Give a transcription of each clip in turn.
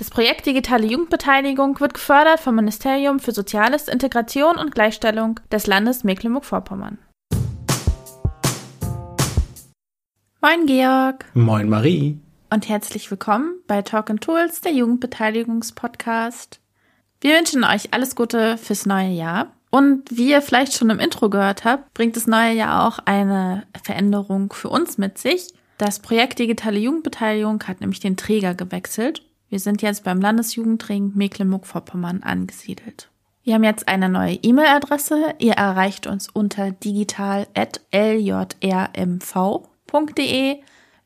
Das Projekt Digitale Jugendbeteiligung wird gefördert vom Ministerium für Soziales, Integration und Gleichstellung des Landes Mecklenburg-Vorpommern. Moin Georg. Moin Marie. Und herzlich willkommen bei Talk and Tools, der Jugendbeteiligungspodcast. Wir wünschen euch alles Gute fürs neue Jahr. Und wie ihr vielleicht schon im Intro gehört habt, bringt das neue Jahr auch eine Veränderung für uns mit sich. Das Projekt Digitale Jugendbeteiligung hat nämlich den Träger gewechselt wir sind jetzt beim Landesjugendring Mecklenburg-Vorpommern angesiedelt. Wir haben jetzt eine neue E-Mail-Adresse. Ihr erreicht uns unter digital.ljrmv.de.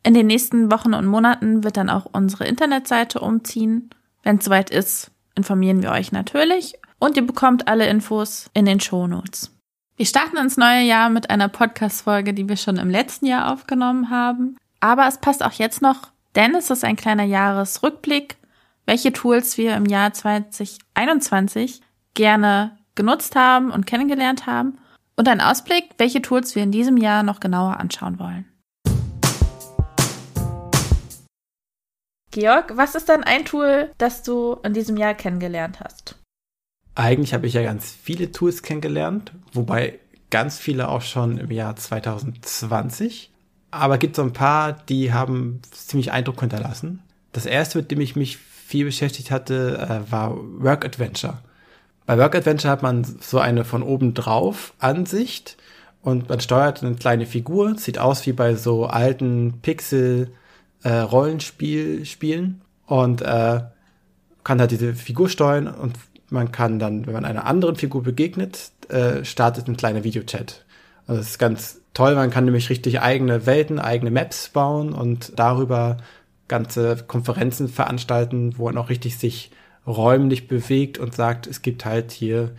In den nächsten Wochen und Monaten wird dann auch unsere Internetseite umziehen. Wenn es soweit ist, informieren wir euch natürlich und ihr bekommt alle Infos in den Shownotes. Wir starten ins neue Jahr mit einer Podcast-Folge, die wir schon im letzten Jahr aufgenommen haben. Aber es passt auch jetzt noch denn es ist ein kleiner Jahresrückblick, welche Tools wir im Jahr 2021 gerne genutzt haben und kennengelernt haben und ein Ausblick, welche Tools wir in diesem Jahr noch genauer anschauen wollen. Georg, was ist denn ein Tool, das du in diesem Jahr kennengelernt hast? Eigentlich habe ich ja ganz viele Tools kennengelernt, wobei ganz viele auch schon im Jahr 2020 aber gibt so ein paar, die haben ziemlich Eindruck hinterlassen. Das erste, mit dem ich mich viel beschäftigt hatte, äh, war Work Adventure. Bei Work Adventure hat man so eine von oben drauf Ansicht und man steuert eine kleine Figur, sieht aus wie bei so alten Pixel äh, Rollenspiel und äh, kann halt diese Figur steuern und man kann dann, wenn man einer anderen Figur begegnet, äh, startet ein kleiner Videochat. Also das ist ganz toll. Man kann nämlich richtig eigene Welten, eigene Maps bauen und darüber ganze Konferenzen veranstalten, wo man auch richtig sich räumlich bewegt und sagt, es gibt halt hier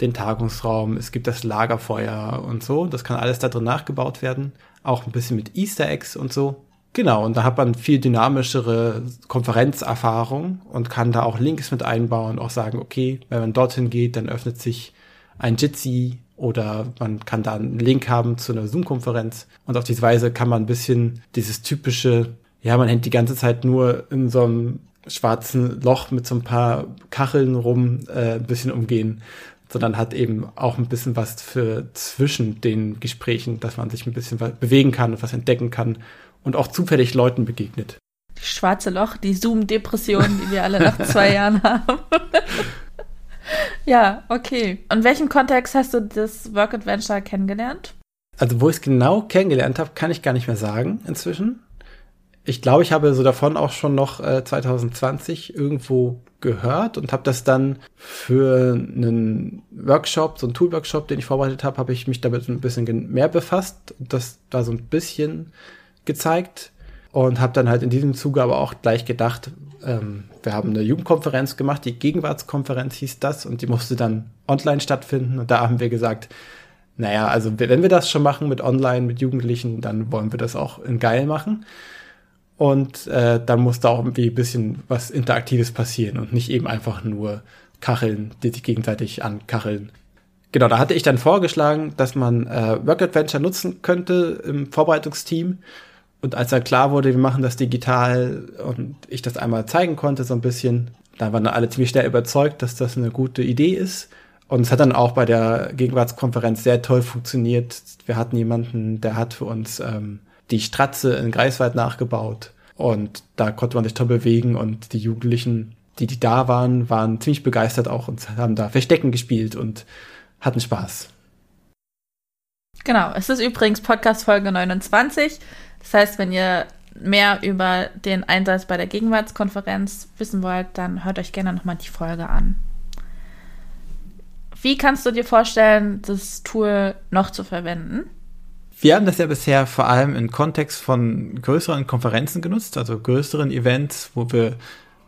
den Tagungsraum, es gibt das Lagerfeuer und so. Das kann alles da drin nachgebaut werden. Auch ein bisschen mit Easter Eggs und so. Genau, und da hat man viel dynamischere Konferenzerfahrung und kann da auch Links mit einbauen, auch sagen, okay, wenn man dorthin geht, dann öffnet sich ein Jitsi oder man kann da einen Link haben zu einer Zoom-Konferenz. Und auf diese Weise kann man ein bisschen dieses typische, ja, man hängt die ganze Zeit nur in so einem schwarzen Loch mit so ein paar Kacheln rum äh, ein bisschen umgehen, sondern hat eben auch ein bisschen was für zwischen den Gesprächen, dass man sich ein bisschen bewegen kann und was entdecken kann und auch zufällig Leuten begegnet. Die schwarze Loch, die Zoom-Depression, die wir alle nach zwei Jahren haben. Ja, okay. Und in welchem Kontext hast du das Work Adventure kennengelernt? Also, wo ich es genau kennengelernt habe, kann ich gar nicht mehr sagen inzwischen. Ich glaube, ich habe so davon auch schon noch äh, 2020 irgendwo gehört und habe das dann für einen Workshop, so einen Tool-Workshop, den ich vorbereitet habe, habe ich mich damit ein bisschen mehr befasst und das da so ein bisschen gezeigt und habe dann halt in diesem Zuge aber auch gleich gedacht, ähm, wir haben eine Jugendkonferenz gemacht, die Gegenwartskonferenz hieß das und die musste dann online stattfinden und da haben wir gesagt, naja, also wenn wir das schon machen mit online, mit Jugendlichen, dann wollen wir das auch in geil machen. Und äh, dann musste auch irgendwie ein bisschen was Interaktives passieren und nicht eben einfach nur Kacheln, die sich gegenseitig ankacheln. Genau, da hatte ich dann vorgeschlagen, dass man äh, Work Adventure nutzen könnte im Vorbereitungsteam und als dann klar wurde, wir machen das digital und ich das einmal zeigen konnte, so ein bisschen, da waren alle ziemlich schnell überzeugt, dass das eine gute Idee ist. Und es hat dann auch bei der Gegenwartskonferenz sehr toll funktioniert. Wir hatten jemanden, der hat für uns ähm, die Stratze in Greifswald nachgebaut. Und da konnte man sich toll bewegen und die Jugendlichen, die, die da waren, waren ziemlich begeistert auch und haben da Verstecken gespielt und hatten Spaß. Genau, es ist übrigens Podcast Folge 29. Das heißt, wenn ihr mehr über den Einsatz bei der Gegenwartskonferenz wissen wollt, dann hört euch gerne nochmal die Folge an. Wie kannst du dir vorstellen, das Tool noch zu verwenden? Wir haben das ja bisher vor allem im Kontext von größeren Konferenzen genutzt, also größeren Events, wo wir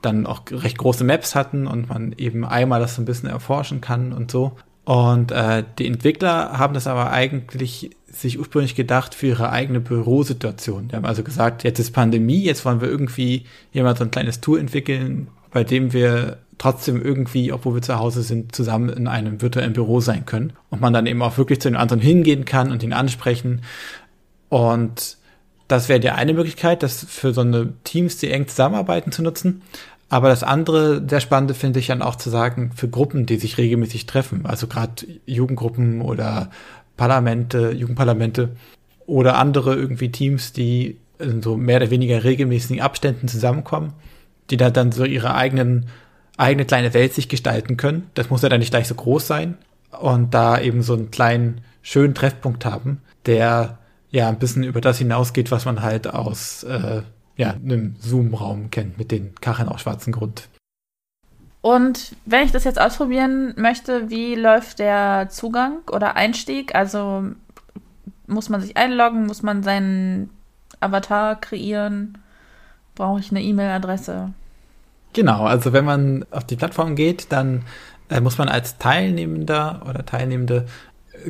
dann auch recht große Maps hatten und man eben einmal das so ein bisschen erforschen kann und so. Und äh, die Entwickler haben das aber eigentlich sich ursprünglich gedacht für ihre eigene Bürosituation. Die haben also gesagt, jetzt ist Pandemie, jetzt wollen wir irgendwie jemand so ein kleines Tool entwickeln, bei dem wir trotzdem irgendwie, obwohl wir zu Hause sind, zusammen in einem virtuellen Büro sein können. Und man dann eben auch wirklich zu den anderen hingehen kann und ihn ansprechen. Und das wäre die eine Möglichkeit, das für so eine Teams, die eng zusammenarbeiten, zu nutzen. Aber das andere, sehr spannende finde ich dann auch zu sagen, für Gruppen, die sich regelmäßig treffen, also gerade Jugendgruppen oder Parlamente, Jugendparlamente oder andere irgendwie Teams, die in so mehr oder weniger regelmäßigen Abständen zusammenkommen, die da dann so ihre eigenen, eigene kleine Welt sich gestalten können. Das muss ja dann nicht gleich so groß sein und da eben so einen kleinen, schönen Treffpunkt haben, der ja ein bisschen über das hinausgeht, was man halt aus äh, ja, einem Zoom-Raum kennt mit den Kacheln auf schwarzem Grund. Und wenn ich das jetzt ausprobieren möchte, wie läuft der Zugang oder Einstieg? Also muss man sich einloggen, muss man seinen Avatar kreieren? Brauche ich eine E-Mail-Adresse? Genau, also wenn man auf die Plattform geht, dann äh, muss man als Teilnehmender oder Teilnehmende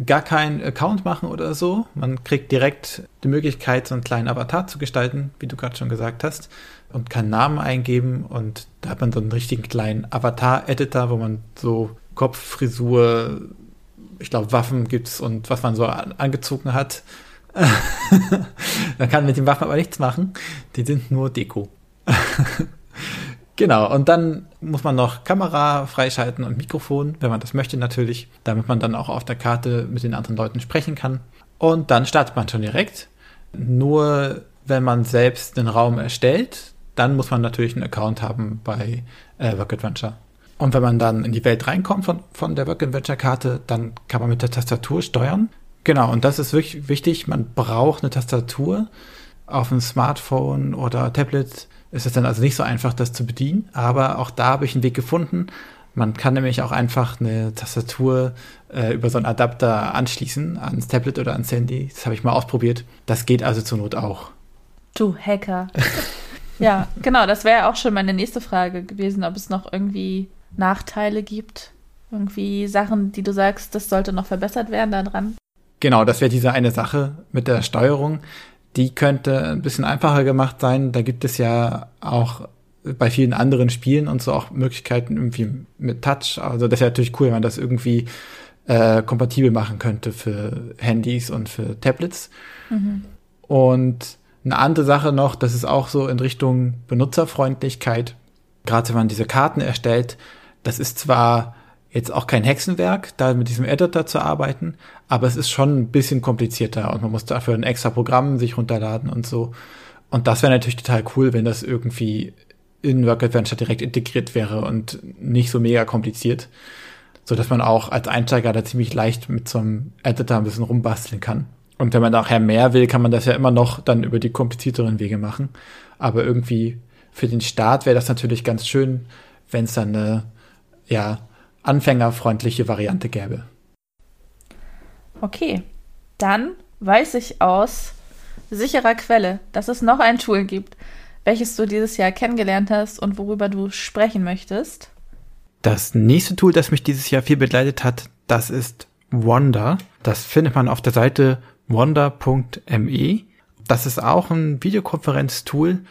gar keinen Account machen oder so. Man kriegt direkt die Möglichkeit, so einen kleinen Avatar zu gestalten, wie du gerade schon gesagt hast, und kann Namen eingeben und da hat man so einen richtigen kleinen Avatar-Editor, wo man so Kopf, Frisur, ich glaube Waffen gibt's und was man so angezogen hat. man kann mit den Waffen aber nichts machen. Die sind nur Deko. Genau, und dann muss man noch Kamera freischalten und Mikrofon, wenn man das möchte natürlich, damit man dann auch auf der Karte mit den anderen Leuten sprechen kann. Und dann startet man schon direkt. Nur wenn man selbst den Raum erstellt, dann muss man natürlich einen Account haben bei äh, Work Adventure. Und wenn man dann in die Welt reinkommt von, von der Work Adventure Karte, dann kann man mit der Tastatur steuern. Genau, und das ist wirklich wichtig. Man braucht eine Tastatur auf dem Smartphone oder Tablet ist es dann also nicht so einfach, das zu bedienen. Aber auch da habe ich einen Weg gefunden. Man kann nämlich auch einfach eine Tastatur äh, über so einen Adapter anschließen ans Tablet oder ans Handy. Das habe ich mal ausprobiert. Das geht also zur Not auch. Du Hacker. ja, genau, das wäre auch schon meine nächste Frage gewesen, ob es noch irgendwie Nachteile gibt. Irgendwie Sachen, die du sagst, das sollte noch verbessert werden daran. Genau, das wäre diese eine Sache mit der Steuerung die könnte ein bisschen einfacher gemacht sein. Da gibt es ja auch bei vielen anderen Spielen und so auch Möglichkeiten irgendwie mit Touch. Also das wäre natürlich cool, wenn man das irgendwie äh, kompatibel machen könnte für Handys und für Tablets. Mhm. Und eine andere Sache noch, das ist auch so in Richtung Benutzerfreundlichkeit. Gerade wenn man diese Karten erstellt, das ist zwar jetzt auch kein Hexenwerk, da mit diesem Editor zu arbeiten, aber es ist schon ein bisschen komplizierter und man muss dafür ein extra Programm sich runterladen und so. Und das wäre natürlich total cool, wenn das irgendwie in Work Adventure direkt integriert wäre und nicht so mega kompliziert, so dass man auch als Einsteiger da ziemlich leicht mit so einem Editor ein bisschen rumbasteln kann. Und wenn man nachher mehr will, kann man das ja immer noch dann über die komplizierteren Wege machen. Aber irgendwie für den Start wäre das natürlich ganz schön, wenn es dann eine, ja, anfängerfreundliche Variante gäbe. Okay, dann weiß ich aus sicherer Quelle, dass es noch ein Tool gibt, welches du dieses Jahr kennengelernt hast und worüber du sprechen möchtest. Das nächste Tool, das mich dieses Jahr viel begleitet hat, das ist Wonder. Das findet man auf der Seite wonder.me. Das ist auch ein Videokonferenztool,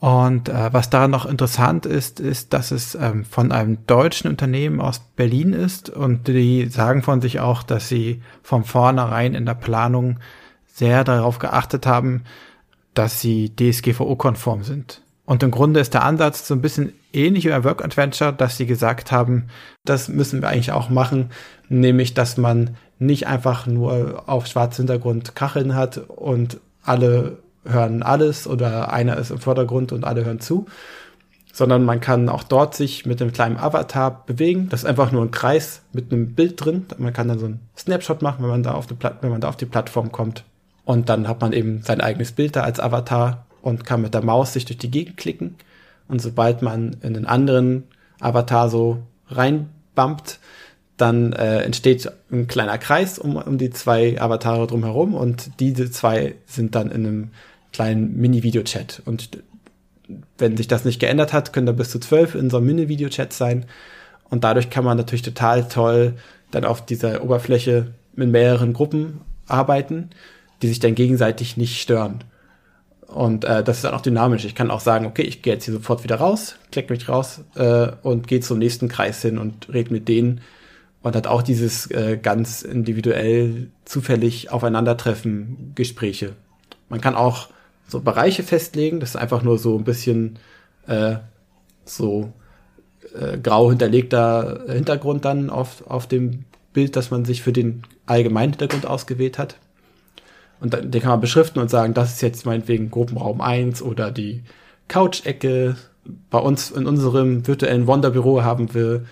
und äh, was daran noch interessant ist, ist, dass es ähm, von einem deutschen Unternehmen aus Berlin ist und die sagen von sich auch, dass sie von vornherein in der Planung sehr darauf geachtet haben, dass sie DSGVO-konform sind. Und im Grunde ist der Ansatz so ein bisschen ähnlich wie bei Work Adventure, dass sie gesagt haben, das müssen wir eigentlich auch machen, nämlich, dass man nicht einfach nur auf schwarzem Hintergrund Kacheln hat und alle hören alles oder einer ist im Vordergrund und alle hören zu, sondern man kann auch dort sich mit einem kleinen Avatar bewegen. Das ist einfach nur ein Kreis mit einem Bild drin. Man kann dann so einen Snapshot machen, wenn man da auf die, wenn man da auf die Plattform kommt. Und dann hat man eben sein eigenes Bild da als Avatar und kann mit der Maus sich durch die Gegend klicken. Und sobald man in den anderen Avatar so reinbumpt, dann äh, entsteht ein kleiner Kreis um, um die zwei Avatare drumherum und diese zwei sind dann in einem kleinen Mini-Video-Chat. Und Wenn sich das nicht geändert hat, können da bis zu zwölf in so einem Mini-Video-Chat sein. Und dadurch kann man natürlich total toll dann auf dieser Oberfläche mit mehreren Gruppen arbeiten, die sich dann gegenseitig nicht stören. Und äh, das ist dann auch dynamisch. Ich kann auch sagen, okay, ich gehe jetzt hier sofort wieder raus, klick mich raus äh, und gehe zum nächsten Kreis hin und rede mit denen. Und hat auch dieses äh, ganz individuell zufällig aufeinandertreffen Gespräche. Man kann auch so Bereiche festlegen. Das ist einfach nur so ein bisschen äh, so äh, grau hinterlegter Hintergrund dann auf, auf dem Bild, das man sich für den allgemeinen Hintergrund ausgewählt hat. Und dann, den kann man beschriften und sagen, das ist jetzt meinetwegen Gruppenraum 1 oder die Couch-Ecke. Bei uns in unserem virtuellen Wonderbüro haben wir,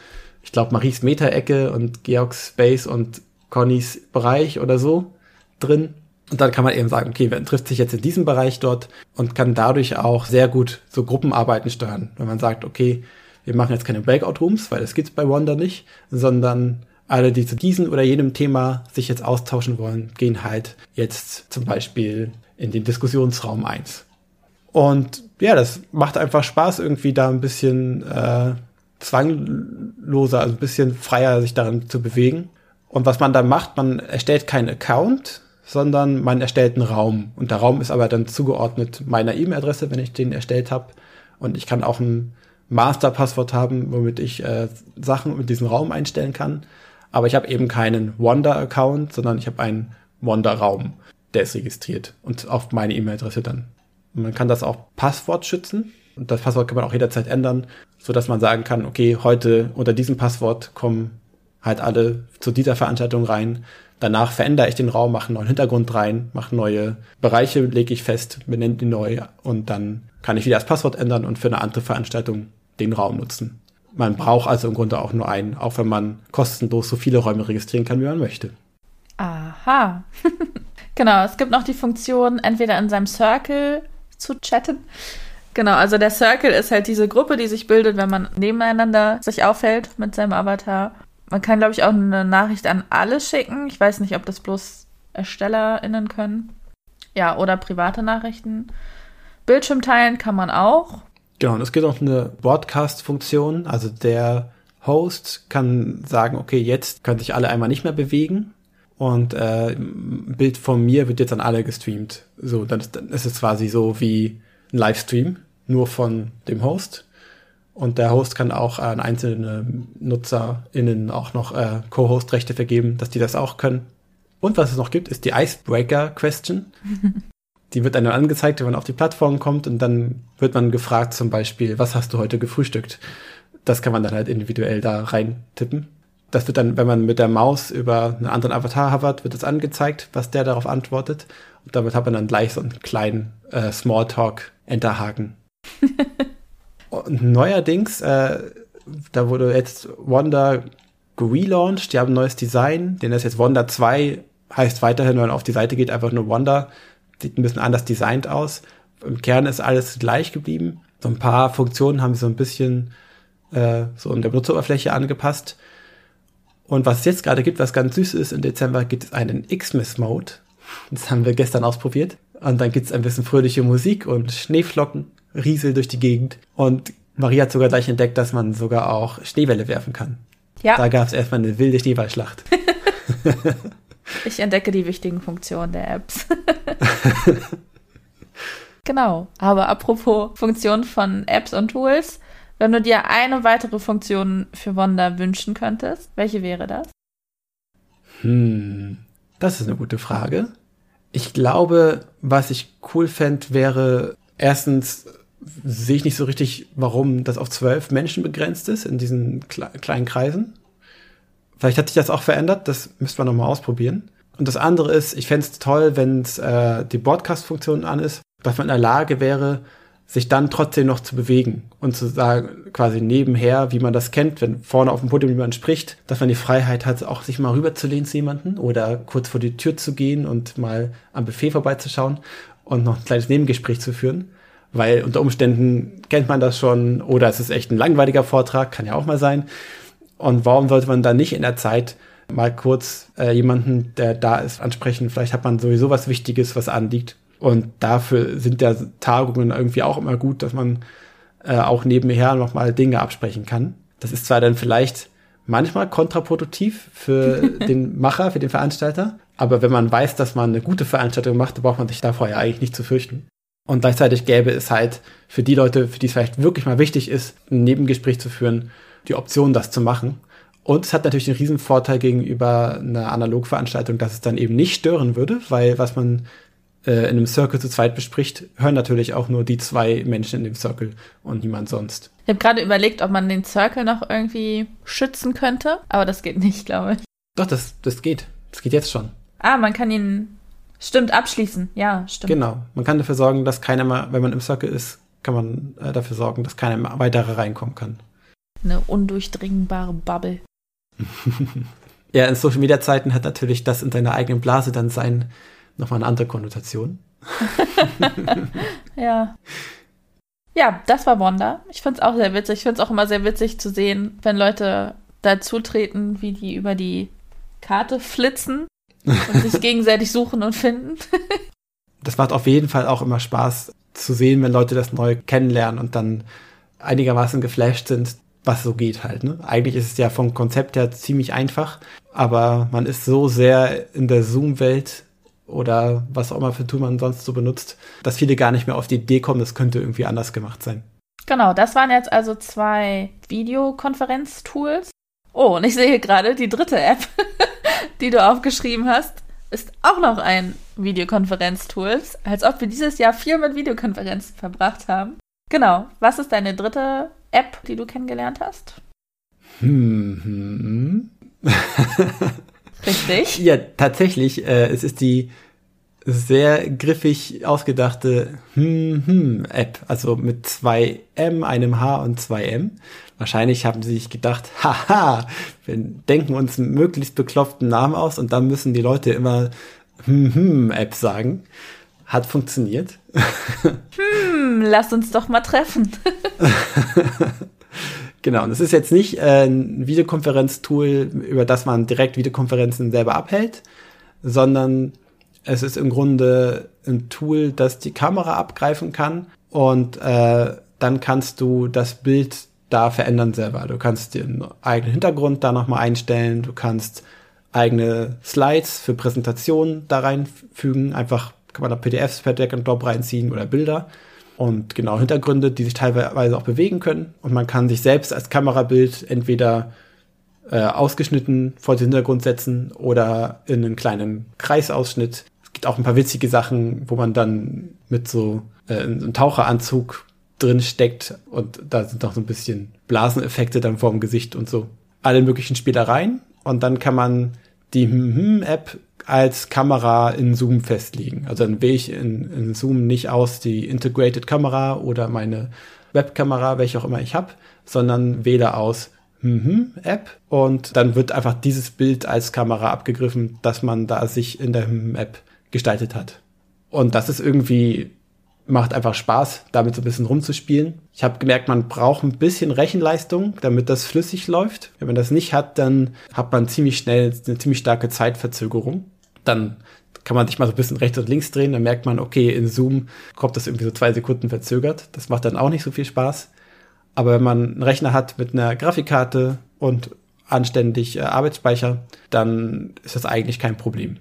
ich glaube, Maries Meta-Ecke und Georgs Space und Connys Bereich oder so drin. Und dann kann man eben sagen, okay, wer trifft sich jetzt in diesem Bereich dort und kann dadurch auch sehr gut so Gruppenarbeiten steuern. Wenn man sagt, okay, wir machen jetzt keine Breakout-Rooms, weil das gibt's bei Wonder nicht, sondern alle, die zu diesem oder jenem Thema sich jetzt austauschen wollen, gehen halt jetzt zum Beispiel in den Diskussionsraum 1. Und ja, das macht einfach Spaß, irgendwie da ein bisschen äh, zwangloser, also ein bisschen freier sich darin zu bewegen. Und was man dann macht, man erstellt keinen Account, sondern man erstellt einen Raum. Und der Raum ist aber dann zugeordnet meiner E-Mail-Adresse, wenn ich den erstellt habe. Und ich kann auch ein Master-Passwort haben, womit ich äh, Sachen mit diesem Raum einstellen kann. Aber ich habe eben keinen Wonder-Account, sondern ich habe einen Wonder-Raum, der ist registriert und auf meine E-Mail-Adresse dann. Und man kann das auch Passwort schützen. Und das Passwort kann man auch jederzeit ändern, so dass man sagen kann, okay, heute unter diesem Passwort kommen halt alle zu dieser Veranstaltung rein. Danach verändere ich den Raum, mache einen neuen Hintergrund rein, mache neue Bereiche, lege ich fest, benenne die neu und dann kann ich wieder das Passwort ändern und für eine andere Veranstaltung den Raum nutzen. Man braucht also im Grunde auch nur einen, auch wenn man kostenlos so viele Räume registrieren kann, wie man möchte. Aha. genau, es gibt noch die Funktion, entweder in seinem Circle zu chatten. Genau, also der Circle ist halt diese Gruppe, die sich bildet, wenn man nebeneinander sich aufhält mit seinem Avatar. Man kann, glaube ich, auch eine Nachricht an alle schicken. Ich weiß nicht, ob das bloß ErstellerInnen können. Ja, oder private Nachrichten. Bildschirm teilen kann man auch. Genau, und es gibt auch eine Broadcast-Funktion. Also der Host kann sagen, okay, jetzt können sich alle einmal nicht mehr bewegen. Und äh, Bild von mir wird jetzt an alle gestreamt. So, dann ist, dann ist es quasi so wie ein Livestream, nur von dem Host. Und der Host kann auch an einzelne NutzerInnen auch noch äh, Co-Host-Rechte vergeben, dass die das auch können. Und was es noch gibt, ist die Icebreaker-Question. die wird einem angezeigt, wenn man auf die Plattform kommt und dann wird man gefragt zum Beispiel, was hast du heute gefrühstückt? Das kann man dann halt individuell da rein tippen. Das wird dann, wenn man mit der Maus über einen anderen Avatar hovert, wird es angezeigt, was der darauf antwortet. Und damit hat man dann gleich so einen kleinen äh, Smalltalk-Enterhaken. und neuerdings, äh, da wurde jetzt Wanda gelauncht, die haben ein neues Design, denn das jetzt Wanda 2 heißt weiterhin, wenn man auf die Seite geht, einfach nur Wanda sieht ein bisschen anders designt aus. Im Kern ist alles gleich geblieben. So ein paar Funktionen haben sie so ein bisschen äh, so in der Benutzeroberfläche angepasst. Und was es jetzt gerade gibt, was ganz süß ist, im Dezember gibt es einen Xmas-Mode. Das haben wir gestern ausprobiert. Und dann gibt es ein bisschen fröhliche Musik und Schneeflocken, Riesel durch die Gegend. Und Maria hat sogar gleich entdeckt, dass man sogar auch Schneewelle werfen kann. Ja. Da gab es erstmal eine wilde Schneeballschlacht. Ich entdecke die wichtigen Funktionen der Apps. genau. Aber apropos Funktionen von Apps und Tools, wenn du dir eine weitere Funktion für Wanda wünschen könntest, welche wäre das? Hm, das ist eine gute Frage. Ich glaube, was ich cool fände, wäre erstens sehe ich nicht so richtig, warum das auf zwölf Menschen begrenzt ist in diesen kleinen Kreisen. Vielleicht hat sich das auch verändert, das müsste man nochmal ausprobieren. Und das andere ist, ich fände es toll, wenn äh, die Broadcast-Funktion an ist, dass man in der Lage wäre, sich dann trotzdem noch zu bewegen und zu sagen, quasi nebenher, wie man das kennt, wenn vorne auf dem Podium jemand spricht, dass man die Freiheit hat, auch sich mal rüberzulehnen zu jemanden oder kurz vor die Tür zu gehen und mal am Buffet vorbeizuschauen und noch ein kleines Nebengespräch zu führen. Weil unter Umständen kennt man das schon oder es ist echt ein langweiliger Vortrag, kann ja auch mal sein. Und warum sollte man dann nicht in der Zeit mal kurz äh, jemanden, der da ist, ansprechen? Vielleicht hat man sowieso was Wichtiges, was anliegt. Und dafür sind ja Tagungen irgendwie auch immer gut, dass man äh, auch nebenher nochmal Dinge absprechen kann. Das ist zwar dann vielleicht manchmal kontraproduktiv für den Macher, für den Veranstalter, aber wenn man weiß, dass man eine gute Veranstaltung macht, braucht man sich davor ja eigentlich nicht zu fürchten. Und gleichzeitig gäbe es halt für die Leute, für die es vielleicht wirklich mal wichtig ist, ein Nebengespräch zu führen, die Option, das zu machen. Und es hat natürlich einen riesen Vorteil gegenüber einer Analogveranstaltung, dass es dann eben nicht stören würde, weil was man äh, in einem Circle zu zweit bespricht, hören natürlich auch nur die zwei Menschen in dem Circle und niemand sonst. Ich habe gerade überlegt, ob man den Circle noch irgendwie schützen könnte, aber das geht nicht, glaube ich. Doch, das, das geht. Das geht jetzt schon. Ah, man kann ihn Stimmt, abschließen. Ja, stimmt. Genau. Man kann dafür sorgen, dass keiner mal, wenn man im Circle ist, kann man äh, dafür sorgen, dass keiner weitere reinkommen kann. Eine undurchdringbare Bubble. ja, in Social Media Zeiten hat natürlich das in seiner eigenen Blase dann sein nochmal eine andere Konnotation. ja. Ja, das war Wanda. Ich find's auch sehr witzig. Ich find's auch immer sehr witzig zu sehen, wenn Leute dazu treten, wie die über die Karte flitzen und sich gegenseitig suchen und finden. das macht auf jeden Fall auch immer Spaß zu sehen, wenn Leute das neu kennenlernen und dann einigermaßen geflasht sind, was so geht halt. Ne? Eigentlich ist es ja vom Konzept her ziemlich einfach, aber man ist so sehr in der Zoom-Welt oder was auch immer für Tool man sonst so benutzt, dass viele gar nicht mehr auf die Idee kommen, das könnte irgendwie anders gemacht sein. Genau, das waren jetzt also zwei Videokonferenz-Tools. Oh, und ich sehe gerade die dritte App, die du aufgeschrieben hast, ist auch noch ein Videokonferenz-Tool. Als ob wir dieses Jahr viel mit Videokonferenzen verbracht haben. Genau. Was ist deine dritte App, die du kennengelernt hast? Hm. Richtig? Ja, tatsächlich. Äh, es ist die sehr griffig ausgedachte hm, hm, App, also mit zwei M, einem H und zwei M. Wahrscheinlich haben sie sich gedacht, haha, wir denken uns einen möglichst bekloppten Namen aus und dann müssen die Leute immer hm, hm, App sagen. Hat funktioniert. Hm, lass uns doch mal treffen. genau, und es ist jetzt nicht äh, ein Videokonferenztool, über das man direkt Videokonferenzen selber abhält, sondern es ist im Grunde ein Tool, das die Kamera abgreifen kann und äh, dann kannst du das Bild da verändern selber. Du kannst den eigenen Hintergrund da nochmal einstellen, du kannst eigene Slides für Präsentationen da reinfügen, einfach kann man da PDFs per Deck und Drop reinziehen oder Bilder. Und genau Hintergründe, die sich teilweise auch bewegen können. Und man kann sich selbst als Kamerabild entweder äh, ausgeschnitten vor den Hintergrund setzen oder in einen kleinen Kreisausschnitt. Gibt auch ein paar witzige Sachen, wo man dann mit so äh, einem Taucheranzug drin steckt und da sind noch so ein bisschen Blaseneffekte dann vorm Gesicht und so. Alle möglichen Spielereien und dann kann man die App als Kamera in Zoom festlegen. Also dann wähle ich in, in Zoom nicht aus die Integrated Kamera oder meine Webkamera, welche auch immer ich habe, sondern wähle aus App und dann wird einfach dieses Bild als Kamera abgegriffen, dass man da sich in der App gestaltet hat. Und das ist irgendwie, macht einfach Spaß, damit so ein bisschen rumzuspielen. Ich habe gemerkt, man braucht ein bisschen Rechenleistung, damit das flüssig läuft. Wenn man das nicht hat, dann hat man ziemlich schnell eine ziemlich starke Zeitverzögerung. Dann kann man sich mal so ein bisschen rechts und links drehen, dann merkt man, okay, in Zoom kommt das irgendwie so zwei Sekunden verzögert. Das macht dann auch nicht so viel Spaß. Aber wenn man einen Rechner hat mit einer Grafikkarte und anständig äh, Arbeitsspeicher, dann ist das eigentlich kein Problem.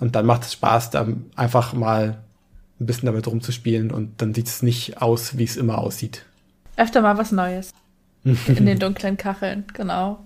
Und dann macht es Spaß, da einfach mal ein bisschen damit rumzuspielen und dann sieht es nicht aus, wie es immer aussieht. Öfter mal was Neues. In den dunklen Kacheln, genau.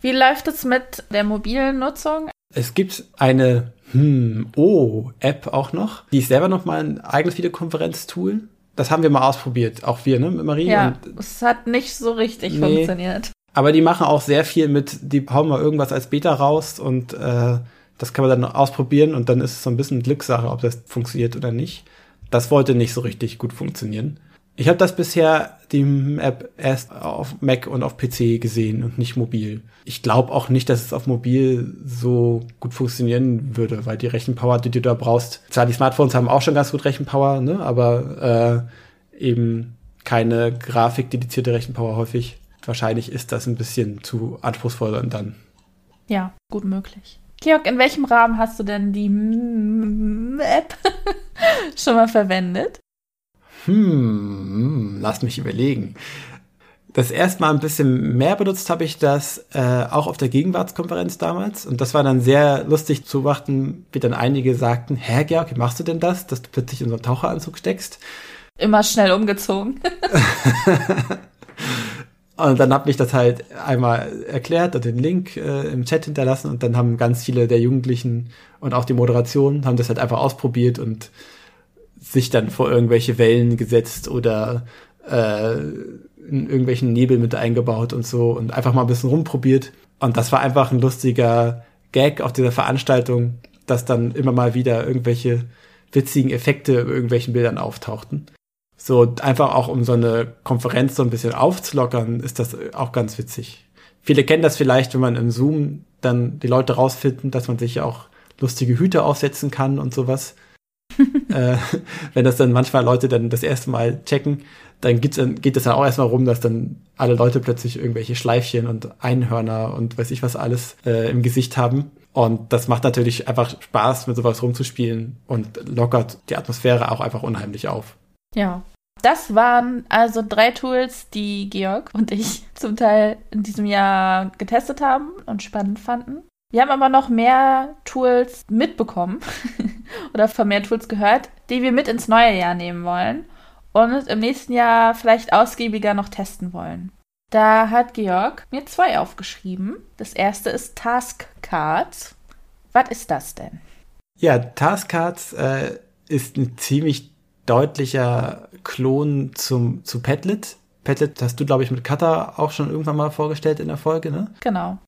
Wie läuft es mit der mobilen Nutzung? Es gibt eine hm, Oh-App auch noch. Die ist selber noch mal ein eigenes Videokonferenz-Tool. Das haben wir mal ausprobiert, auch wir, ne, mit Marie. Ja, es hat nicht so richtig nee, funktioniert. Aber die machen auch sehr viel mit, die hauen mal irgendwas als Beta raus und äh, das kann man dann ausprobieren und dann ist es so ein bisschen Glückssache, ob das funktioniert oder nicht. Das wollte nicht so richtig gut funktionieren. Ich habe das bisher, die App, erst auf Mac und auf PC gesehen und nicht mobil. Ich glaube auch nicht, dass es auf mobil so gut funktionieren würde, weil die Rechenpower, die du da brauchst, zwar die Smartphones haben auch schon ganz gut Rechenpower, ne, aber äh, eben keine grafikdedizierte Rechenpower häufig. Wahrscheinlich ist das ein bisschen zu anspruchsvoll und dann. Ja, gut möglich. Georg, in welchem Rahmen hast du denn die App schon mal verwendet? Hm, lass mich überlegen. Das erste Mal ein bisschen mehr benutzt habe ich das äh, auch auf der Gegenwartskonferenz damals. Und das war dann sehr lustig zu beobachten, wie dann einige sagten, hä, Georg, wie machst du denn das, dass du plötzlich in so einen Taucheranzug steckst? Immer schnell umgezogen. und dann habe ich das halt einmal erklärt und den Link äh, im Chat hinterlassen und dann haben ganz viele der Jugendlichen und auch die Moderation haben das halt einfach ausprobiert und sich dann vor irgendwelche Wellen gesetzt oder äh, in irgendwelchen Nebel mit eingebaut und so und einfach mal ein bisschen rumprobiert. Und das war einfach ein lustiger Gag auf dieser Veranstaltung, dass dann immer mal wieder irgendwelche witzigen Effekte über irgendwelchen Bildern auftauchten. So einfach auch um so eine Konferenz so ein bisschen aufzulockern, ist das auch ganz witzig. Viele kennen das vielleicht, wenn man im Zoom dann die Leute rausfinden, dass man sich auch lustige Hüte aufsetzen kann und sowas. äh, wenn das dann manchmal Leute dann das erste Mal checken, dann, gibt's, dann geht es dann auch erstmal rum, dass dann alle Leute plötzlich irgendwelche Schleifchen und Einhörner und weiß ich was alles äh, im Gesicht haben. Und das macht natürlich einfach Spaß, mit sowas rumzuspielen und lockert die Atmosphäre auch einfach unheimlich auf. Ja. Das waren also drei Tools, die Georg und ich zum Teil in diesem Jahr getestet haben und spannend fanden. Wir haben aber noch mehr Tools mitbekommen oder von mehr Tools gehört, die wir mit ins neue Jahr nehmen wollen und im nächsten Jahr vielleicht ausgiebiger noch testen wollen. Da hat Georg mir zwei aufgeschrieben. Das erste ist Task Cards. Was ist das denn? Ja, Task Cards äh, ist ein ziemlich deutlicher Klon zum, zu Padlet. Padlet hast du, glaube ich, mit Kata auch schon irgendwann mal vorgestellt in der Folge, ne? Genau.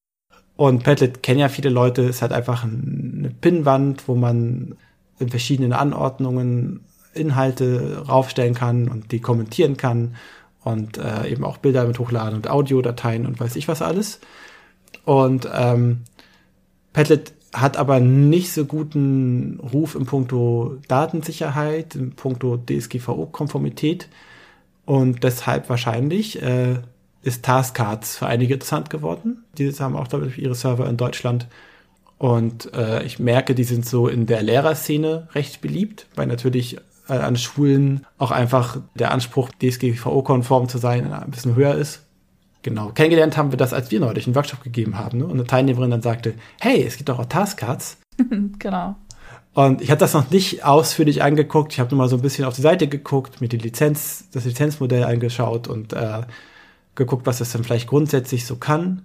Und Padlet kennen ja viele Leute. Es hat einfach eine Pinnwand, wo man in verschiedenen Anordnungen Inhalte raufstellen kann und die kommentieren kann und äh, eben auch Bilder mit hochladen und Audiodateien und weiß ich was alles. Und ähm, Padlet hat aber nicht so guten Ruf im Puncto Datensicherheit, im Puncto DSGVO-Konformität und deshalb wahrscheinlich äh, ist Taskcards für einige interessant geworden. Die haben auch, ich, ihre Server in Deutschland. Und äh, ich merke, die sind so in der Lehrerszene recht beliebt, weil natürlich äh, an Schulen auch einfach der Anspruch, DSGVO-konform zu sein, ein bisschen höher ist. Genau. Kennengelernt haben wir das, als wir neulich einen Workshop gegeben haben. Ne? Und eine Teilnehmerin dann sagte, hey, es gibt doch auch Taskcards. genau. Und ich habe das noch nicht ausführlich angeguckt. Ich habe nur mal so ein bisschen auf die Seite geguckt, mir die Lizenz, das Lizenzmodell angeschaut und äh, geguckt, was das dann vielleicht grundsätzlich so kann.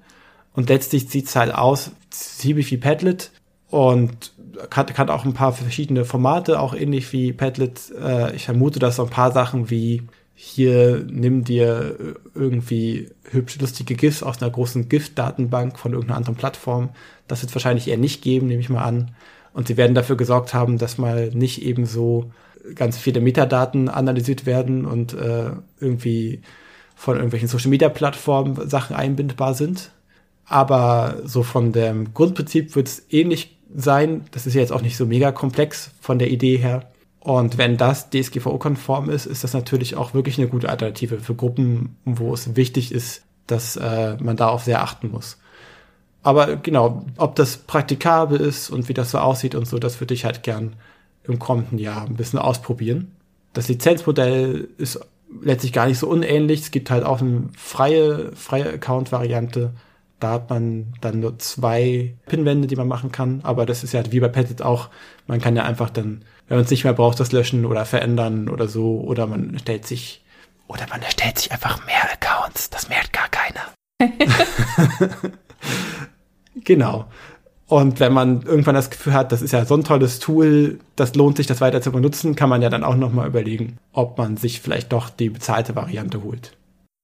Und letztlich sieht es halt aus, ziemlich wie Padlet und hat, hat auch ein paar verschiedene Formate, auch ähnlich wie Padlet. Äh, ich vermute, dass so ein paar Sachen wie hier nimm dir irgendwie hübsch lustige GIFs aus einer großen GIF-Datenbank von irgendeiner anderen Plattform. Das wird wahrscheinlich eher nicht geben, nehme ich mal an. Und sie werden dafür gesorgt haben, dass mal nicht eben so ganz viele Metadaten analysiert werden und äh, irgendwie von irgendwelchen Social Media Plattformen Sachen einbindbar sind. Aber so von dem Grundprinzip wird es ähnlich sein. Das ist ja jetzt auch nicht so mega komplex von der Idee her. Und wenn das DSGVO-konform ist, ist das natürlich auch wirklich eine gute Alternative für Gruppen, wo es wichtig ist, dass äh, man darauf sehr achten muss. Aber genau, ob das praktikabel ist und wie das so aussieht und so, das würde ich halt gern im kommenden Jahr ein bisschen ausprobieren. Das Lizenzmodell ist letztlich gar nicht so unähnlich. Es gibt halt auch eine freie, freie Account-Variante. Da hat man dann nur zwei Pinwände, die man machen kann. Aber das ist ja wie bei Pettit auch. Man kann ja einfach dann, wenn man es nicht mehr braucht, das löschen oder verändern oder so. Oder man stellt sich, oder man erstellt sich einfach mehr Accounts. Das merkt gar keiner. genau. Und wenn man irgendwann das Gefühl hat, das ist ja so ein tolles Tool, das lohnt sich, das weiter zu benutzen, kann man ja dann auch nochmal überlegen, ob man sich vielleicht doch die bezahlte Variante holt.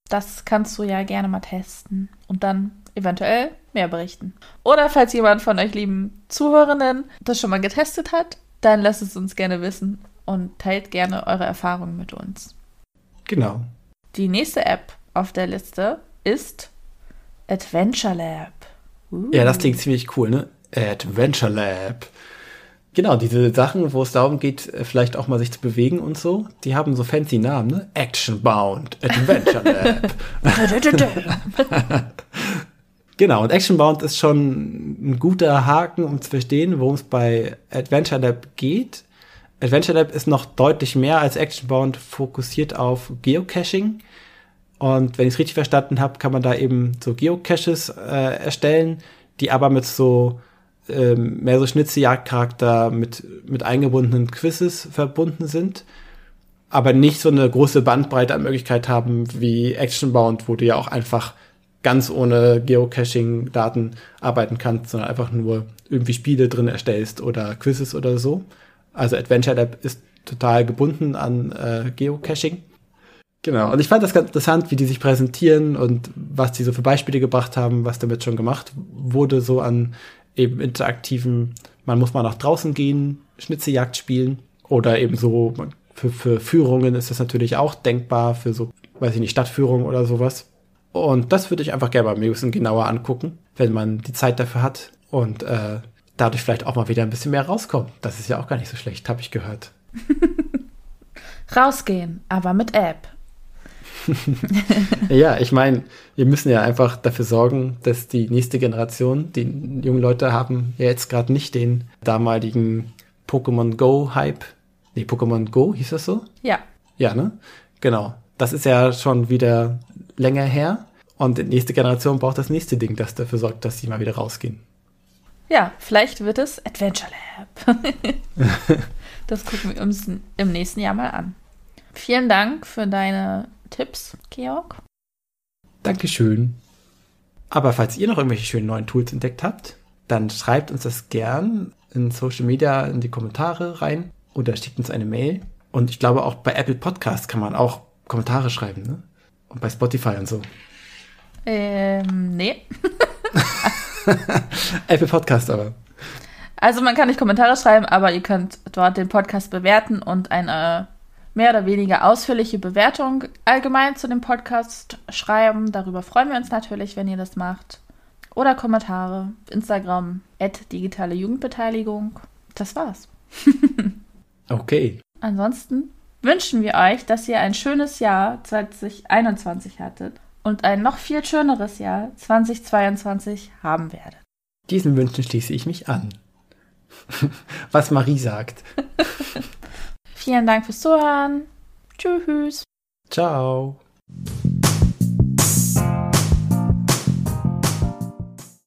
Das kannst du ja gerne mal testen und dann eventuell mehr berichten. Oder falls jemand von euch lieben Zuhörenden das schon mal getestet hat, dann lasst es uns gerne wissen und teilt gerne eure Erfahrungen mit uns. Genau. Die nächste App auf der Liste ist Adventure Lab. Uh. Ja, das klingt ziemlich cool, ne? Adventure Lab. Genau, diese Sachen, wo es darum geht, äh, vielleicht auch mal sich zu bewegen und so, die haben so fancy Namen, ne? Action Bound, Adventure Lab. genau, und Action Bound ist schon ein guter Haken, um zu verstehen, worum es bei Adventure Lab geht. Adventure Lab ist noch deutlich mehr als Actionbound fokussiert auf Geocaching. Und wenn ich es richtig verstanden habe, kann man da eben so Geocaches äh, erstellen, die aber mit so ähm, mehr so Schnitzejagdcharakter mit, mit eingebundenen Quizzes verbunden sind, aber nicht so eine große Bandbreite an Möglichkeit haben wie Actionbound, wo du ja auch einfach ganz ohne Geocaching-Daten arbeiten kannst, sondern einfach nur irgendwie Spiele drin erstellst oder Quizzes oder so. Also Adventure Lab ist total gebunden an äh, Geocaching. Genau, und ich fand das ganz interessant, wie die sich präsentieren und was die so für Beispiele gebracht haben, was damit schon gemacht wurde, so an eben interaktiven, man muss mal nach draußen gehen, Schnitzejagd spielen oder eben so, für, für Führungen ist das natürlich auch denkbar, für so, weiß ich nicht, Stadtführungen oder sowas. Und das würde ich einfach gerne mal ein bisschen genauer angucken, wenn man die Zeit dafür hat und äh, dadurch vielleicht auch mal wieder ein bisschen mehr rauskommen. Das ist ja auch gar nicht so schlecht, habe ich gehört. Rausgehen, aber mit App. ja, ich meine, wir müssen ja einfach dafür sorgen, dass die nächste Generation, die jungen Leute haben ja jetzt gerade nicht den damaligen Pokémon Go-Hype. Nee, Pokémon Go hieß das so? Ja. Ja, ne? Genau. Das ist ja schon wieder länger her. Und die nächste Generation braucht das nächste Ding, das dafür sorgt, dass sie mal wieder rausgehen. Ja, vielleicht wird es Adventure Lab. das gucken wir uns im nächsten Jahr mal an. Vielen Dank für deine Tipps, Georg. Dankeschön. Aber falls ihr noch irgendwelche schönen neuen Tools entdeckt habt, dann schreibt uns das gern in Social Media in die Kommentare rein oder schickt uns eine Mail. Und ich glaube auch bei Apple Podcasts kann man auch Kommentare schreiben, ne? Und bei Spotify und so. Ähm, nee. Apple Podcast aber. Also man kann nicht Kommentare schreiben, aber ihr könnt dort den Podcast bewerten und eine mehr oder weniger ausführliche Bewertung allgemein zu dem Podcast schreiben. Darüber freuen wir uns natürlich, wenn ihr das macht. Oder Kommentare, Instagram, digitale Jugendbeteiligung. Das war's. okay. Ansonsten wünschen wir euch, dass ihr ein schönes Jahr 2021 hattet und ein noch viel schöneres Jahr 2022 haben werdet. Diesen Wünschen schließe ich mich an. Was Marie sagt. Vielen Dank fürs Zuhören. Tschüss. Ciao.